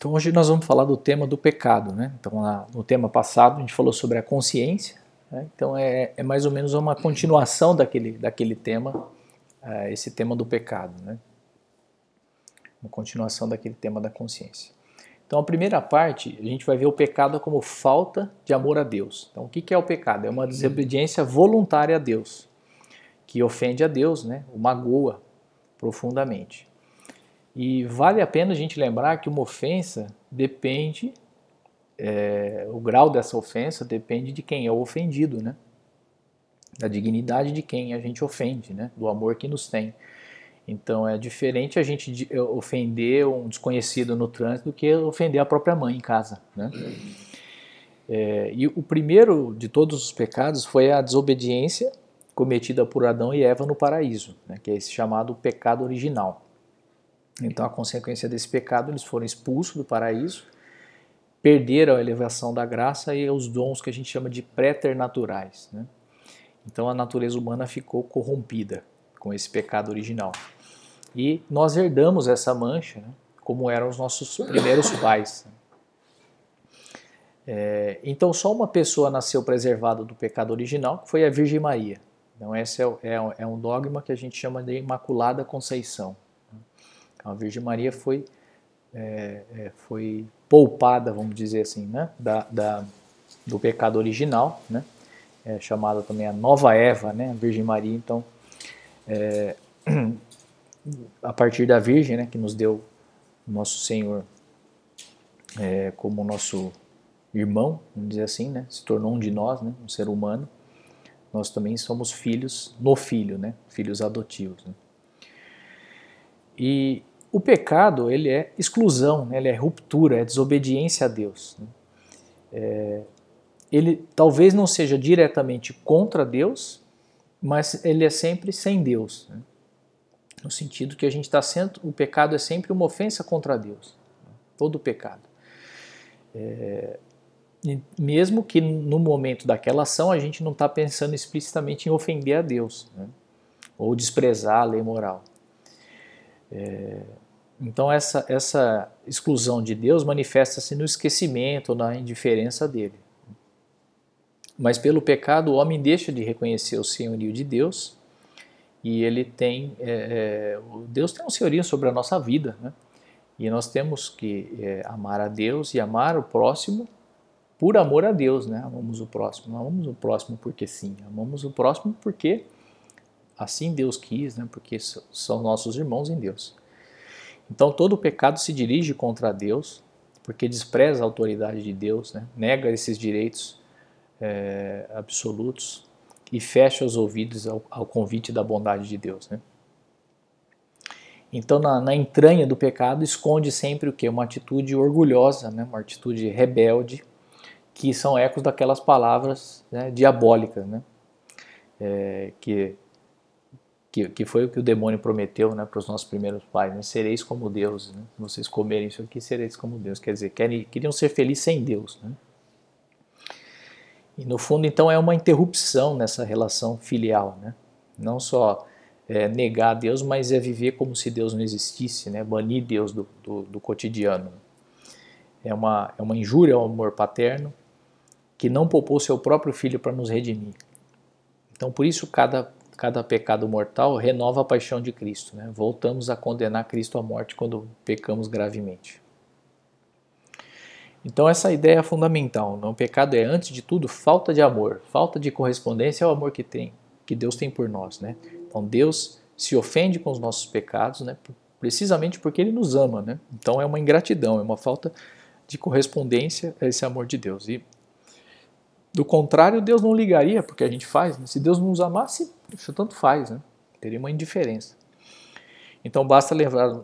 Então hoje nós vamos falar do tema do pecado, né? Então no tema passado a gente falou sobre a consciência, né? então é, é, mais ou menos uma continuação daquele, daquele tema, é, esse tema do pecado, né? Uma continuação daquele tema da consciência. Então a primeira parte a gente vai ver o pecado como falta de amor a Deus. Então o que, que é o pecado? É uma desobediência voluntária a Deus, que ofende a Deus, né? O magoa profundamente. E vale a pena a gente lembrar que uma ofensa depende, é, o grau dessa ofensa depende de quem é o ofendido, né? Da dignidade de quem a gente ofende, né? Do amor que nos tem. Então é diferente a gente ofender um desconhecido no trânsito do que ofender a própria mãe em casa, né? É, e o primeiro de todos os pecados foi a desobediência cometida por Adão e Eva no paraíso, né, que é esse chamado pecado original. Então, a consequência desse pecado, eles foram expulsos do paraíso, perderam a elevação da graça e os dons que a gente chama de préternaturais. Né? Então, a natureza humana ficou corrompida com esse pecado original. E nós herdamos essa mancha, né? como eram os nossos primeiros pais. Né? É, então, só uma pessoa nasceu preservada do pecado original, que foi a Virgem Maria. Então, esse é, é, é um dogma que a gente chama de Imaculada Conceição. A Virgem Maria foi, é, é, foi poupada, vamos dizer assim, né, da, da, do pecado original, né, é chamada também a Nova Eva, né, a Virgem Maria. Então, é, a partir da Virgem, né, que nos deu nosso Senhor é, como nosso irmão, vamos dizer assim, né, se tornou um de nós, né, um ser humano. Nós também somos filhos no filho, né, filhos adotivos. Né. E o pecado ele é exclusão, né? ele é ruptura, é desobediência a Deus. Né? É, ele talvez não seja diretamente contra Deus, mas ele é sempre sem Deus. Né? No sentido que a gente está sendo, o pecado é sempre uma ofensa contra Deus. Né? Todo pecado. É, mesmo que no momento daquela ação a gente não está pensando explicitamente em ofender a Deus, né? ou desprezar a lei moral. É, então essa, essa exclusão de Deus manifesta-se no esquecimento, na indiferença dele. Mas pelo pecado o homem deixa de reconhecer o senhorio de Deus e ele tem é, é, Deus tem um senhorio sobre a nossa vida, né? E nós temos que é, amar a Deus e amar o próximo por amor a Deus, né? Amamos o próximo, não amamos o próximo porque sim, amamos o próximo porque assim Deus quis, né? Porque são nossos irmãos em Deus. Então todo pecado se dirige contra Deus, porque despreza a autoridade de Deus, né? nega esses direitos é, absolutos e fecha os ouvidos ao, ao, convite da bondade de Deus. Né? Então na, na, entranha do pecado esconde sempre o que? Uma atitude orgulhosa, né? uma atitude rebelde, que são ecos daquelas palavras né, diabólicas, né? É, que que, que foi o que o demônio prometeu né, para os nossos primeiros pais, né? sereis como Deus, né? se vocês comerem isso aqui, sereis como Deus, quer dizer, querem, queriam ser felizes sem Deus. Né? E no fundo, então, é uma interrupção nessa relação filial, né? não só é, negar Deus, mas é viver como se Deus não existisse, né? banir Deus do, do, do cotidiano. É uma, é uma injúria ao amor paterno que não poupou seu próprio filho para nos redimir. Então, por isso, cada cada pecado mortal renova a paixão de Cristo. Né? Voltamos a condenar Cristo à morte quando pecamos gravemente. Então essa ideia é fundamental. Né? O pecado é antes de tudo falta de amor, falta de correspondência ao amor que tem, que Deus tem por nós, né? Então Deus se ofende com os nossos pecados, né? Precisamente porque Ele nos ama, né? Então é uma ingratidão, é uma falta de correspondência a esse amor de Deus. E do contrário, Deus não ligaria porque a gente faz. Né? Se Deus não nos amasse, isso tanto faz, né? Teria uma indiferença. Então basta lembrar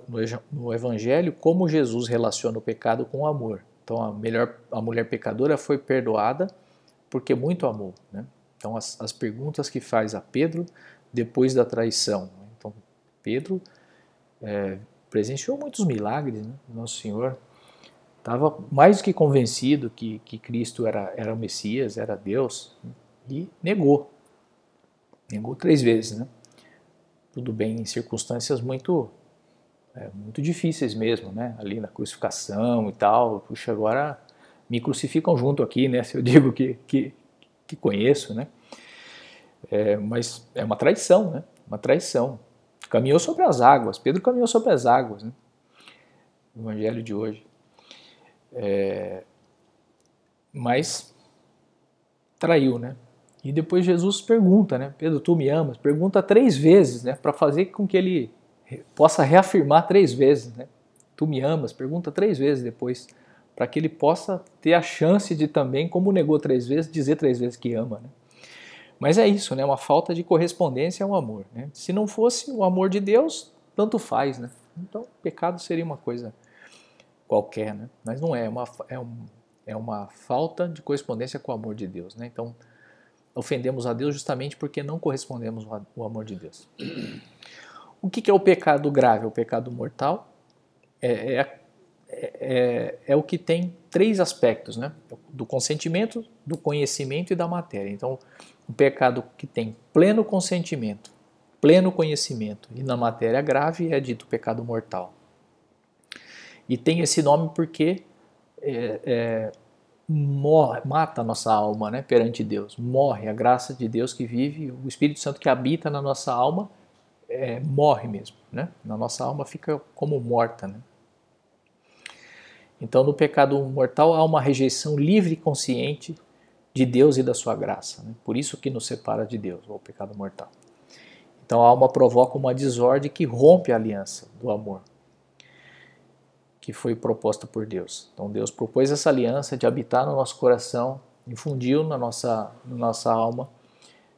no Evangelho como Jesus relaciona o pecado com o amor. Então a, melhor, a mulher pecadora foi perdoada porque muito amou. Né? Então as, as perguntas que faz a Pedro depois da traição. Então Pedro é, presenciou muitos milagres, né? Nosso Senhor estava mais do que convencido que, que Cristo era, era o Messias, era Deus, e negou. Negou três vezes, né? Tudo bem, em circunstâncias muito é, muito difíceis mesmo, né? Ali na crucificação e tal. Puxa, agora me crucificam junto aqui, né? Se eu digo que, que, que conheço, né? É, mas é uma traição, né? Uma traição. Caminhou sobre as águas. Pedro caminhou sobre as águas, né? O evangelho de hoje. É, mas traiu, né? E depois Jesus pergunta, né? Pedro, tu me amas? Pergunta três vezes, né? Para fazer com que ele possa reafirmar três vezes, né? Tu me amas? Pergunta três vezes depois, para que ele possa ter a chance de também, como negou três vezes, dizer três vezes que ama, né? Mas é isso, né? Uma falta de correspondência ao amor. Né? Se não fosse o amor de Deus, tanto faz, né? Então, pecado seria uma coisa qualquer, né? Mas não é, é uma, é, um, é uma falta de correspondência com o amor de Deus, né? Então, ofendemos a Deus justamente porque não correspondemos ao amor de Deus. O que é o pecado grave? O pecado mortal é, é, é, é, o que tem três aspectos, né? Do consentimento, do conhecimento e da matéria. Então, o pecado que tem pleno consentimento, pleno conhecimento e na matéria grave é dito pecado mortal. E tem esse nome porque é, é, morre, mata a nossa alma né, perante Deus. Morre a graça de Deus que vive, o Espírito Santo que habita na nossa alma é, morre mesmo. Né? Na nossa alma fica como morta. Né? Então, no pecado mortal há uma rejeição livre e consciente de Deus e da sua graça. Né? Por isso que nos separa de Deus, o pecado mortal. Então a alma provoca uma desordem que rompe a aliança do amor que foi proposta por Deus. Então Deus propôs essa aliança de habitar no nosso coração, infundiu na nossa, na nossa alma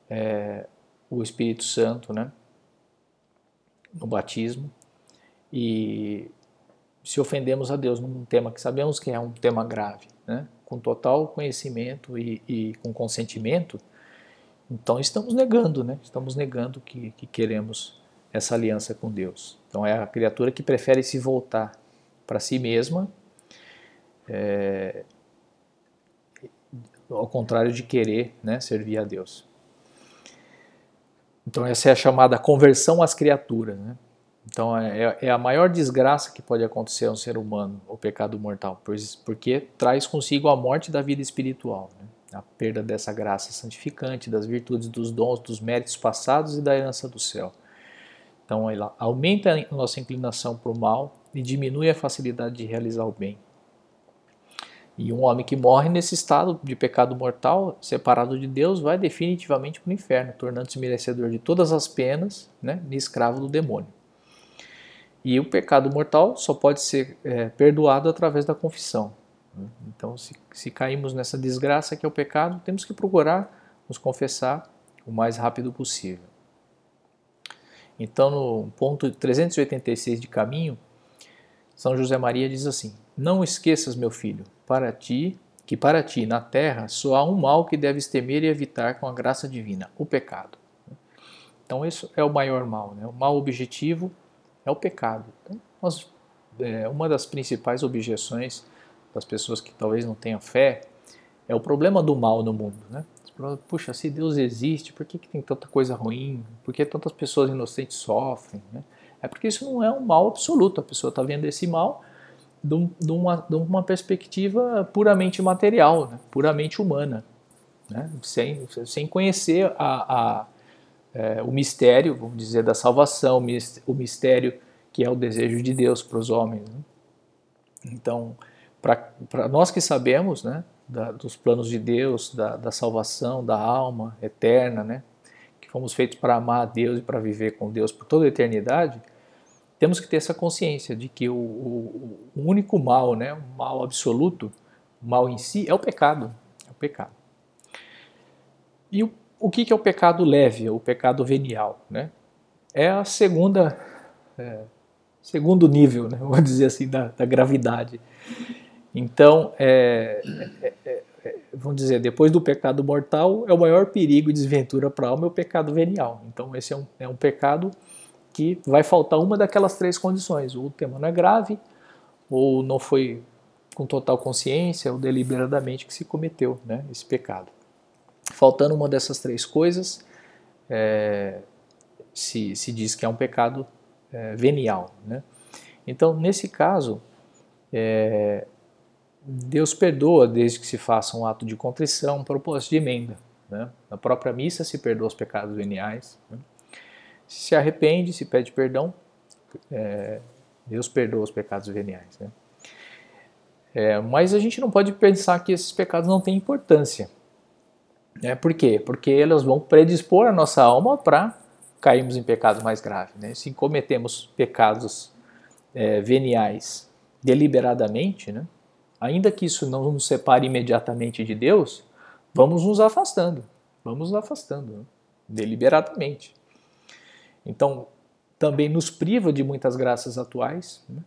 é, o Espírito Santo, né? No batismo e se ofendemos a Deus num tema que sabemos que é um tema grave, né? com total conhecimento e, e, com consentimento, então estamos negando, né? Estamos negando que, que queremos essa aliança com Deus. Então é a criatura que prefere se voltar para si mesma, é, ao contrário de querer né, servir a Deus. Então essa é a chamada conversão às criaturas. Né? Então é, é, é, a maior desgraça que pode acontecer a um ser humano, o pecado mortal, porque traz consigo a morte da vida espiritual, né? a perda dessa graça santificante, das virtudes, dos dons, dos méritos passados e da herança do céu. Então ela aumenta a nossa inclinação para o mal e diminui a facilidade de realizar o bem. E um homem que morre nesse estado de pecado mortal, separado de Deus, vai definitivamente para o inferno, tornando-se merecedor de todas as penas né, e escravo do demônio. E o pecado mortal só pode ser é, perdoado através da confissão. Né? Então, se, se caímos nessa desgraça que é o pecado, temos que procurar nos confessar o mais rápido possível. Então, no ponto 386 de caminho, São José Maria diz assim: Não esqueças, meu filho, para ti, que para ti na terra só há um mal que deves temer e evitar com a graça divina, o pecado. Então, isso é o maior mal, né? o mal objetivo é o pecado. Então, nós, é, uma das principais objeções das pessoas que talvez não tenham fé é o problema do mal no mundo. Né? Puxa, se Deus existe, por que, que tem tanta coisa ruim? Por que tantas pessoas inocentes sofrem? Né? É porque isso não é um mal absoluto. A pessoa está vendo esse mal de, uma, de uma perspectiva puramente material, né? puramente humana, né? sem, sem conhecer a, a é, o mistério, vamos dizer, da salvação, o mistério que é o desejo de Deus para os homens. Né? Então, para nós que sabemos né, da, dos planos de Deus, da, da, salvação da alma eterna, né, que fomos feitos para amar a Deus e para viver com Deus por toda a eternidade, temos que ter essa consciência de que o, o, o único mal, né, o mal absoluto, o mal em si, é o pecado. É o pecado. E o o que, é o pecado leve, o pecado venial? Né? É a segunda, é, segundo nível, né? vamos dizer assim, da, da gravidade. Então, é, é, é, vamos dizer, depois do pecado mortal, é o maior perigo e desventura para a alma é o pecado venial. Então, esse é um, é um pecado que vai faltar uma daquelas três condições. O tema não é grave, ou não foi com total consciência, ou deliberadamente que se cometeu né, esse pecado. Faltando uma dessas três coisas, é, se, se diz que é um pecado é, venial. Né? Então, nesse caso, é, Deus perdoa desde que se faça um ato de contrição, um propósito de emenda. Né? Na própria missa se perdoa os pecados veniais. Né? Se arrepende, se pede perdão, é, Deus perdoa os pecados veniais. Né? É, mas a gente não pode pensar que esses pecados não têm importância. É, por quê? Porque elas vão predispor a nossa alma para cairmos em pecados mais graves. Né? Se cometemos pecados é, veniais deliberadamente, né? Ainda que isso não nos separe imediatamente de Deus, vamos nos afastando, vamos nos afastando né? deliberadamente. Então, também nos priva de muitas graças atuais, né?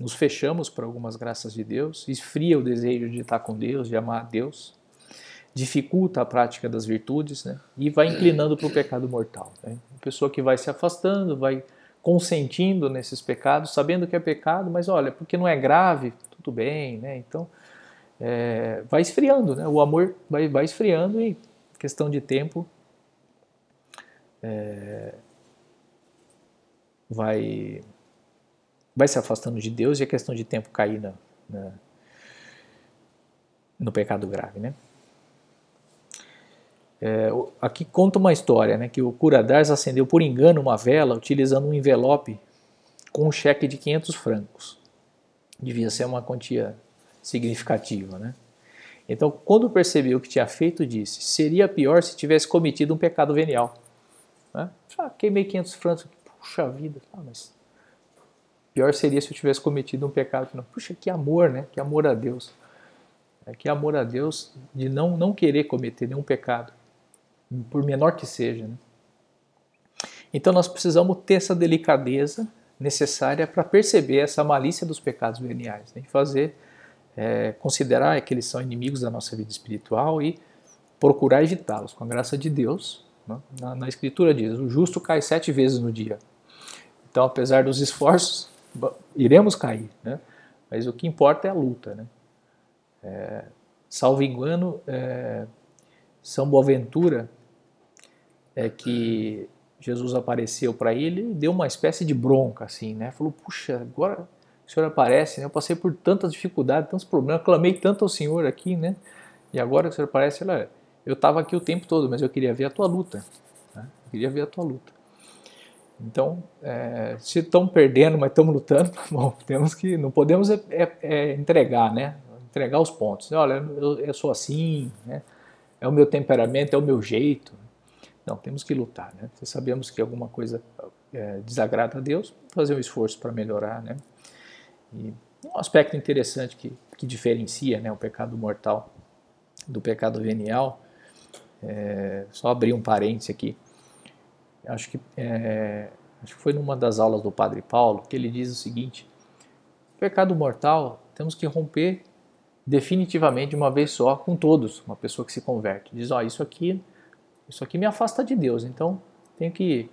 nos fechamos para algumas graças de Deus, esfria o desejo de estar com Deus, de amar a Deus, dificulta a prática das virtudes né? e vai inclinando para o pecado mortal. Né? A pessoa que vai se afastando, vai consentindo nesses pecados, sabendo que é pecado, mas olha, porque não é grave, tudo bem, né? Então, é, vai esfriando, né? O amor vai, vai esfriando e questão de tempo é, vai vai se afastando de Deus e é questão de tempo cair na, na, no pecado grave, né? É, aqui conta uma história, né, que o Curadars acendeu por engano uma vela utilizando um envelope com um cheque de 500 francos. Devia ser uma quantia significativa, né? Então, quando percebeu o que tinha feito, disse: seria pior se tivesse cometido um pecado venial. Né? Ah, queimei 500 francos, puxa vida, ah, mas pior seria se eu tivesse cometido um pecado. Não. Puxa, que amor, né? Que amor a Deus. É, que amor a Deus de não, não querer cometer nenhum pecado por menor que seja. Né? Então nós precisamos ter essa delicadeza necessária para perceber essa malícia dos pecados veniais, né? fazer, é, considerar que eles são inimigos da nossa vida espiritual e procurar evitá-los com a graça de Deus. Né? Na, na, Escritura diz: o justo cai sete vezes no dia. Então, apesar dos esforços, iremos cair, né? mas o que importa é a luta. Né? É, salvo engano, é, São Boaventura é que Jesus apareceu para ele e deu uma espécie de bronca, assim, né? Falou, puxa, agora o Senhor aparece, né? Eu passei por tantas dificuldades, tantos problemas, clamei tanto ao Senhor aqui, né? E agora o Senhor aparece, ela, eu estava aqui o tempo todo, mas eu queria ver a tua luta, né? Eu queria ver a tua luta. Então, é, se estão perdendo, mas estamos lutando, bom, temos que, não podemos é, é, é, entregar, né? Entregar os pontos. Olha, eu, eu sou assim, né? É o meu temperamento, é o meu jeito. Não, temos que lutar, né? Se sabemos que alguma coisa é, desagrada a Deus, fazer um esforço para melhorar, né? E um aspecto interessante que, que diferencia né, o pecado mortal do pecado venial, é, só abrir um parêntese aqui, acho que, é, acho que foi numa das aulas do Padre Paulo que ele diz o seguinte, pecado mortal temos que romper definitivamente de uma vez só com todos, uma pessoa que se converte. Diz, ó, oh, isso aqui isso aqui me afasta de Deus, então tenho que,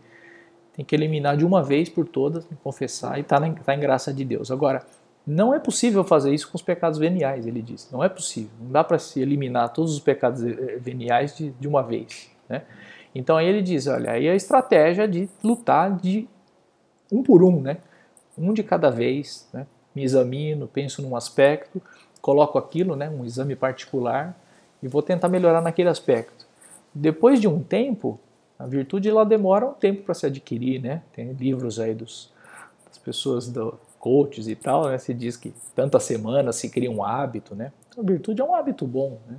tenho que eliminar de uma vez por todas, confessar e estar tá, tá em graça de Deus. Agora, não é possível fazer isso com os pecados veniais, ele diz. Não é possível. Não dá para se eliminar todos os pecados eh, veniais de, de uma vez. Né? Então aí ele diz, olha, aí a estratégia de lutar de um por um, né? Um de cada vez, né? Me examino, penso num aspecto, coloco aquilo, né? Um exame particular e vou tentar melhorar naquele aspecto. Depois de um tempo, a virtude ela demora um tempo para se adquirir, né? Tem livros aí dos, das pessoas do coaches e tal, né? Se diz que tantas semanas se cria um hábito, né? Então, a virtude é um hábito bom, né?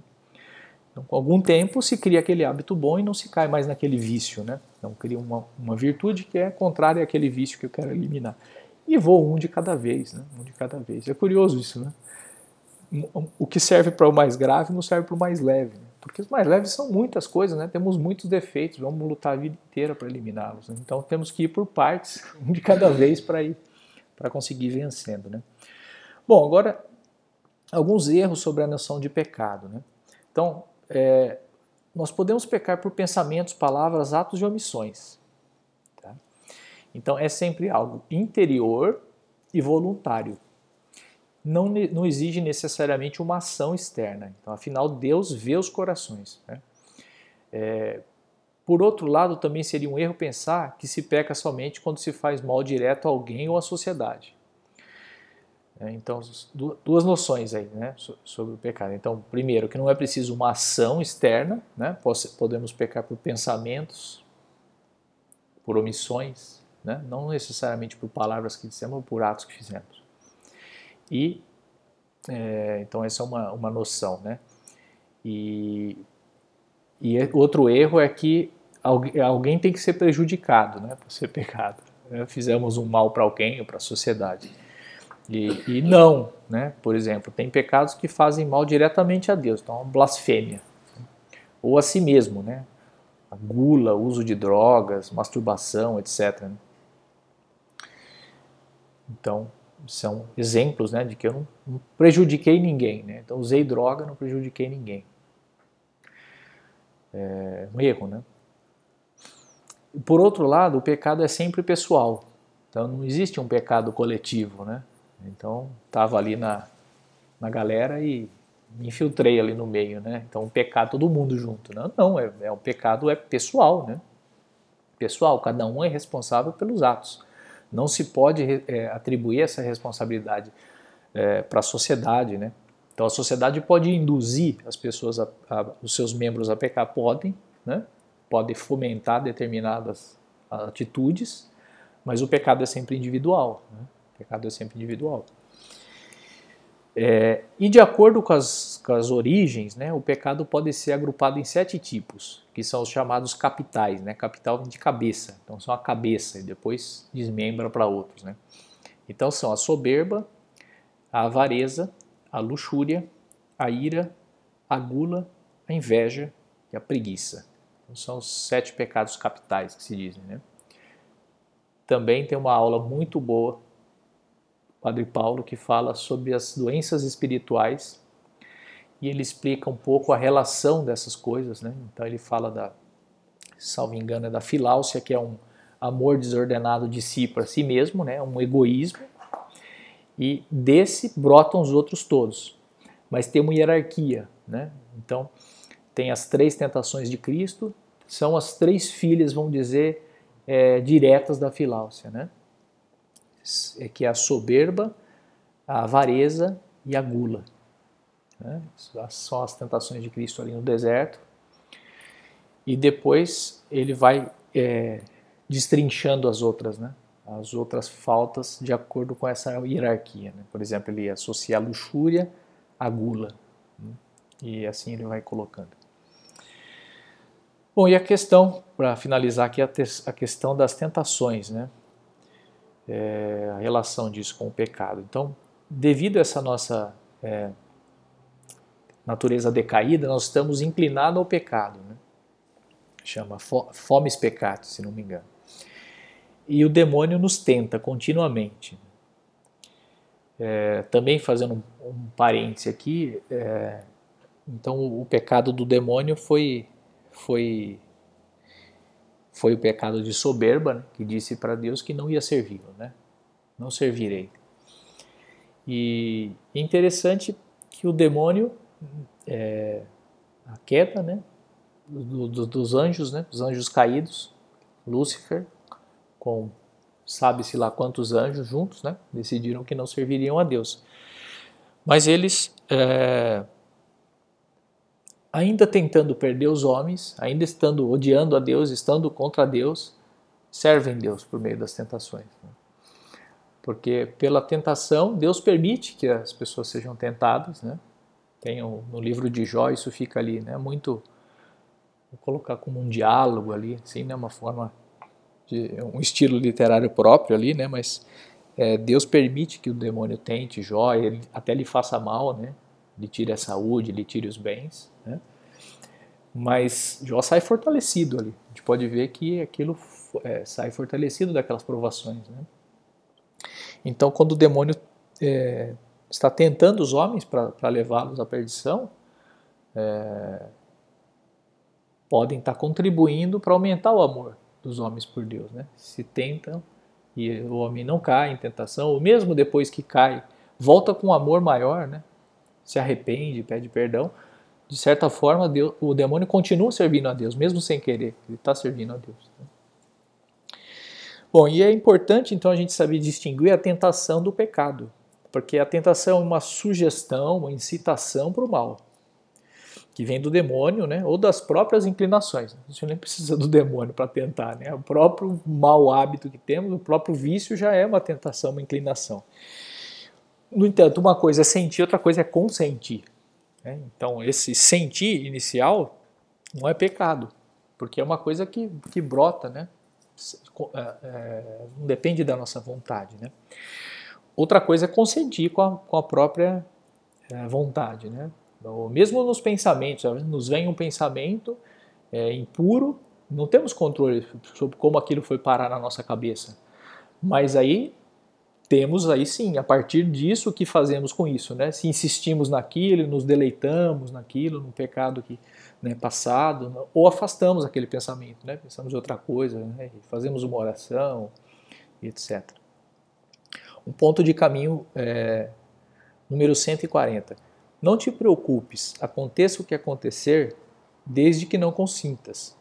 Então, com algum tempo se cria aquele hábito bom e não se cai mais naquele vício, né? Então cria uma, uma virtude que é contrária àquele vício que eu quero eliminar. E vou um de cada vez, né? Um de cada vez. É curioso isso, né? O que serve para o mais grave não serve para o mais leve. Né? Porque os mais leves são muitas coisas, né? Temos muitos defeitos, vamos lutar a vida inteira para eliminá-los. Né? Então temos que ir por partes, um de cada vez para ir para conseguir vencendo, né? Bom, agora alguns erros sobre a noção de pecado, né? Então, é, nós podemos pecar por pensamentos, palavras, atos e omissões. Tá? Então é sempre algo interior e voluntário não, não exige necessariamente uma ação externa. Então, afinal, Deus vê os corações. Né? É, por outro lado, também seria um erro pensar que se peca somente quando se faz mal direto a alguém ou à sociedade. Né? Então, duas noções aí né, sobre o pecado. Então, primeiro, que não é preciso uma ação externa, né? podemos pecar por pensamentos, por omissões, né? não necessariamente por palavras que dissemos ou por atos que fizemos. E, é, então, essa é uma, uma noção. Né? E, e outro erro é que alguém, tem que ser prejudicado né, por ser pecado. Né? Fizemos um mal para alguém ou para a sociedade. E, e, não, né? Por exemplo, tem pecados que fazem mal diretamente a Deus, então blasfêmia. Ou a si mesmo, né? A gula, uso de drogas, masturbação, etc. Né? Então, são exemplos né, de que eu não, não prejudiquei ninguém. Né? Então, usei droga, não prejudiquei ninguém. É um erro, né? Por outro lado, o pecado é sempre pessoal. Então, não existe um pecado coletivo, né? Então, estava ali na, na galera e me infiltrei ali no meio, né? Então, um pecado todo mundo junto. Não, não é, é um pecado é pessoal, né? Pessoal, cada um é responsável pelos atos. Não se pode é, atribuir essa responsabilidade é, para a sociedade, né? Então, a sociedade pode induzir as pessoas, a, a, os seus membros a pecar, podem, né? Pode fomentar determinadas atitudes, mas o pecado é sempre individual. Né? pecado é sempre individual. É, e de acordo com as, com as origens, né, o pecado pode ser agrupado em sete tipos, que são os chamados capitais, né, capital de cabeça, então são a cabeça e depois desmembra para outros. Né. Então são a soberba, a avareza, a luxúria, a ira, a gula, a inveja e a preguiça. Então, são os sete pecados capitais que se dizem. Né. Também tem uma aula muito boa Padre Paulo, que fala sobre as doenças espirituais e ele explica um pouco a relação dessas coisas, né? Então ele fala da, salvo engano, é da filáusia, que é um amor desordenado de si para si mesmo, né? Um egoísmo. E desse brotam os outros todos. Mas tem uma hierarquia, né? Então tem as três tentações de Cristo, são as três filhas, vamos dizer, é, diretas da filáusia, né? É que é a soberba, a avareza e a gula. Né? São as tentações de Cristo ali no deserto. E depois ele vai é, destrinchando as outras, né? as outras faltas de acordo com essa hierarquia. Né? Por exemplo, ele associa a luxúria à gula. Né? E assim ele vai colocando. Bom, e a questão, para finalizar aqui, a, questão das tentações, né? É, a relação disso com o pecado. Então, devido a essa nossa é, natureza decaída, nós estamos inclinados ao pecado. Né? Chama fomes peccati, se não me engano. E o demônio nos tenta continuamente. É, também fazendo um, um parêntese aqui, é, então o, o pecado do demônio foi, foi foi o pecado de soberba, né, que disse para Deus que não ia servi-lo, né? Não servirei. E interessante que o demônio, é, a queda, né, do, do, dos anjos, né, os anjos caídos, Lúcifer, com sabe-se lá quantos anjos juntos, né, decidiram que não serviriam a Deus. Mas eles é, ainda tentando perder os homens, ainda estando odiando a Deus, estando contra Deus, servem Deus por meio das tentações. Né? Porque pela tentação, Deus permite que as pessoas sejam tentadas. Né? Tem um, no livro de Jó, isso fica ali, né? muito. Vou colocar como um diálogo ali, assim, né? uma forma de. um estilo literário próprio ali, né? mas é, Deus permite que o demônio tente Jó, ele, até lhe faça mal, né? Lhe tire a saúde, lhe tire os bens. Né? Mas Jó sai fortalecido ali. A gente pode ver que aquilo é, sai fortalecido daquelas provações. Né? Então, quando o demônio é, está tentando os homens para levá-los à perdição, é, podem estar contribuindo para aumentar o amor dos homens por Deus. Né? Se tentam e o homem não cai em tentação, ou mesmo depois que cai, volta com um amor maior, né? Se arrepende, pede perdão, de certa forma Deus, o demônio continua servindo a Deus, mesmo sem querer, ele está servindo a Deus. Né? Bom, e é importante então a gente saber distinguir a tentação do pecado. Porque a tentação é uma sugestão, uma incitação para o mal, que vem do demônio, né? ou das próprias inclinações. A gente nem precisa do demônio para tentar, né? O próprio mau hábito que temos, o próprio vício já é uma tentação, uma inclinação. No entanto, uma coisa é sentir, outra coisa é consentir. Né? Então, esse sentir inicial não é pecado, porque é uma coisa que, que brota, né? É, é, não depende da nossa vontade. Né? Outra coisa é consentir com a, com a própria é, vontade. Né? Então, mesmo nos pensamentos, nos vem um pensamento é, impuro, não temos controle sobre como aquilo foi parar na nossa cabeça. Mas aí temos aí sim, a partir disso, o que fazemos com isso, né? Se insistimos naquilo, nos deleitamos naquilo, no pecado que né, passado, ou afastamos aquele pensamento, né? Pensamos em outra coisa, né? fazemos uma oração, etc. Um ponto de caminho é, número 140. Não te preocupes, aconteça o que acontecer, desde que não consintas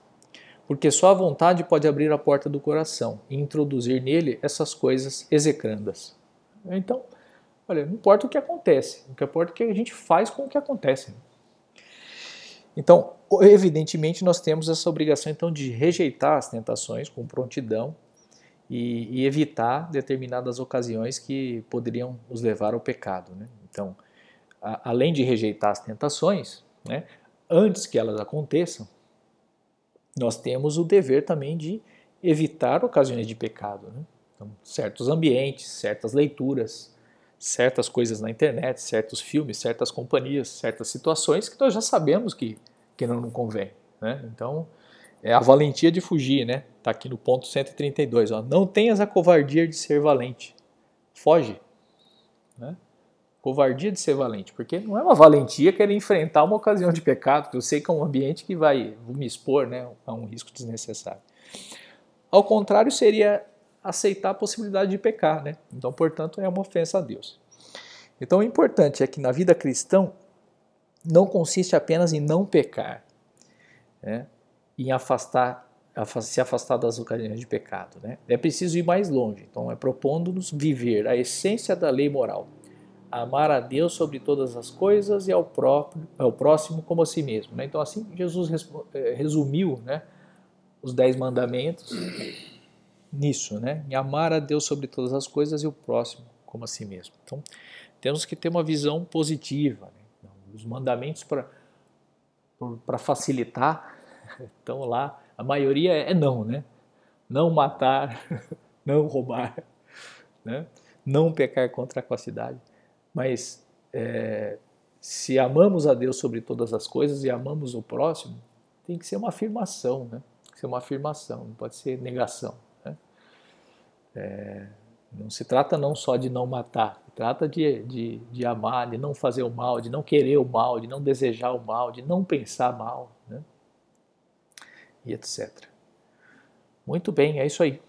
porque só a vontade pode abrir a porta do coração e introduzir nele essas coisas execrandas. Então, olha, não importa o que acontece, o que importa é o que a gente faz com o que acontece. Então, evidentemente, nós temos essa obrigação então de rejeitar as tentações com prontidão e, e evitar determinadas ocasiões que poderiam nos levar ao pecado. Né? Então, a, além de rejeitar as tentações, né, antes que elas aconteçam, nós temos o dever também de evitar ocasiões de pecado. Né? Então, certos ambientes, certas leituras, certas coisas na internet, certos filmes, certas companhias, certas situações que nós já sabemos que, que não, não convém. Né? Então, é a valentia de fugir, né? Está aqui no ponto 132. Ó. Não tenhas a covardia de ser valente. Foge. Né? Covardia de ser valente, porque não é uma valentia querer enfrentar uma ocasião de pecado, que eu sei que é um ambiente que vai me expor né, a um risco desnecessário. Ao contrário, seria aceitar a possibilidade de pecar, né? Então, portanto, é uma ofensa a Deus. Então, o importante é que na vida cristã não consiste apenas em não pecar, né? em afastar, se afastar das ocasiões de pecado. Né? É preciso ir mais longe. Então, é propondo-nos viver a essência da lei moral amar a Deus sobre todas as coisas e ao, próprio, ao próximo como a si mesmo. Né? Então, assim, Jesus eh, resumiu né, os dez mandamentos nisso, né? em amar a Deus sobre todas as coisas e o próximo como a si mesmo. Então, temos que ter uma visão positiva. Né? Então, os mandamentos para facilitar estão lá. A maioria é não, né? Não matar, não roubar, né? não pecar contra a cidade. Mas é, se amamos a Deus sobre todas as coisas e amamos o próximo, tem que ser uma afirmação, né? Tem que ser uma afirmação, não pode ser negação. Né? É, não se trata não só de não matar, se trata de, de, de amar, de não fazer o mal, de não querer o mal, de não desejar o mal, de não pensar mal, né? e etc. Muito bem, é isso aí.